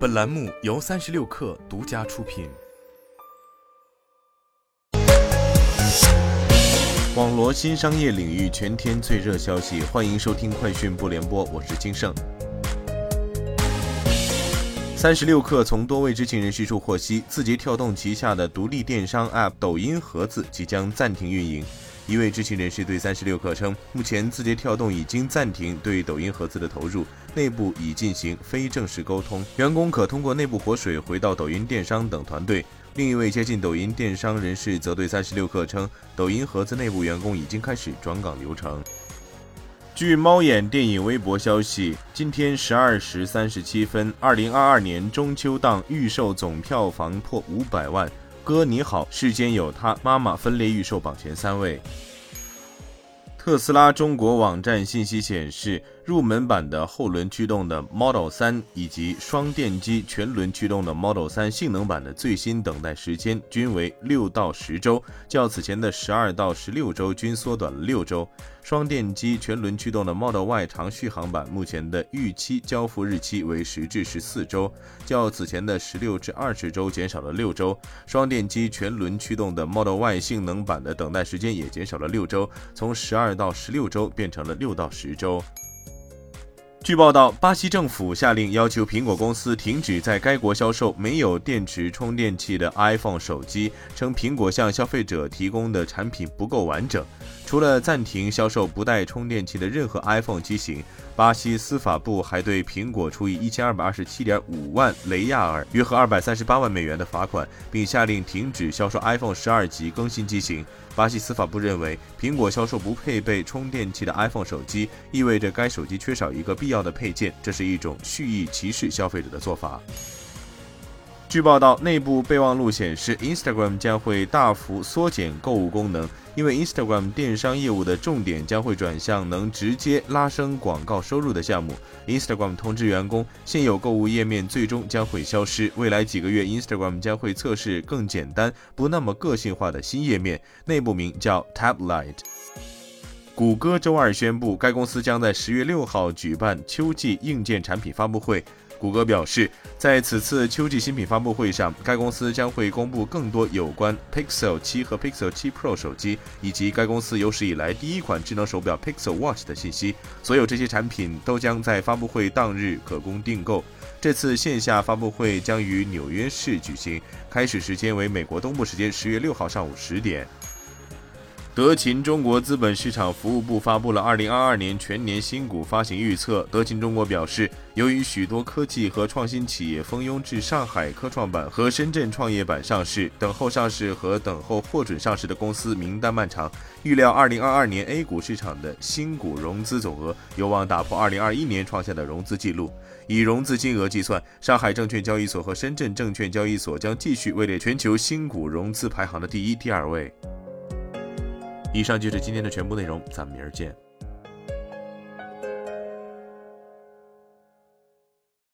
本栏目由三十六氪独家出品。网罗新商业领域全天最热消息，欢迎收听快讯不联播，我是金盛。三十六氪从多位知情人士处获悉，字节跳动旗下的独立电商 App 抖音盒子即将暂停运营。一位知情人士对三十六氪称，目前字节跳动已经暂停对抖音盒子的投入，内部已进行非正式沟通，员工可通过内部活水回到抖音电商等团队。另一位接近抖音电商人士则对三十六氪称，抖音盒子内部员工已经开始转岗流程。据猫眼电影微博消息，今天十二时三十七分，二零二二年中秋档预售总票房破五百万。哥你好，世间有他妈妈分裂预售榜前三位。特斯拉中国网站信息显示，入门版的后轮驱动的 Model 3以及双电机全轮驱动的 Model 3性能版的最新等待时间均为六到十周，较此前的十二到十六周均缩短了六周。双电机全轮驱动的 Model Y 长续航版目前的预期交付日期为十至十四周，较此前的十六至二十周减少了六周。双电机全轮驱动的 Model Y 性能版的等待时间也减少了六周，从十二到十六周变成了六到十周。据报道，巴西政府下令要求苹果公司停止在该国销售没有电池充电器的 iPhone 手机，称苹果向消费者提供的产品不够完整。除了暂停销售不带充电器的任何 iPhone 机型，巴西司法部还对苹果处以一千二百二十七点五万雷亚尔（约合二百三十八万美元）的罚款，并下令停止销售 iPhone 十二级更新机型。巴西司法部认为，苹果销售不配备充电器的 iPhone 手机，意味着该手机缺少一个必要的配件，这是一种蓄意歧视消费者的做法。据报道，内部备忘录显示，Instagram 将会大幅缩减购物功能，因为 Instagram 电商业务的重点将会转向能直接拉升广告收入的项目。Instagram 通知员工，现有购物页面最终将会消失。未来几个月，Instagram 将会测试更简单、不那么个性化的新页面，内部名叫 Tab Lite。谷歌周二宣布，该公司将在十月六号举办秋季硬件产品发布会。谷歌表示，在此次秋季新品发布会上，该公司将会公布更多有关 Pixel 7和 Pixel 7 Pro 手机，以及该公司有史以来第一款智能手表 Pixel Watch 的信息。所有这些产品都将在发布会当日可供订购。这次线下发布会将于纽约市举行，开始时间为美国东部时间十月六号上午十点。德勤中国资本市场服务部发布了2022年全年新股发行预测。德勤中国表示，由于许多科技和创新企业蜂拥至上海科创板和深圳创业板上市，等候上市和等候获准上市的公司名单漫长，预料2022年 A 股市场的新股融资总额有望打破2021年创下的融资记录。以融资金额计算，上海证券交易所和深圳证券交易所将继续位列全球新股融资排行的第一、第二位。以上就是今天的全部内容，咱们明儿见。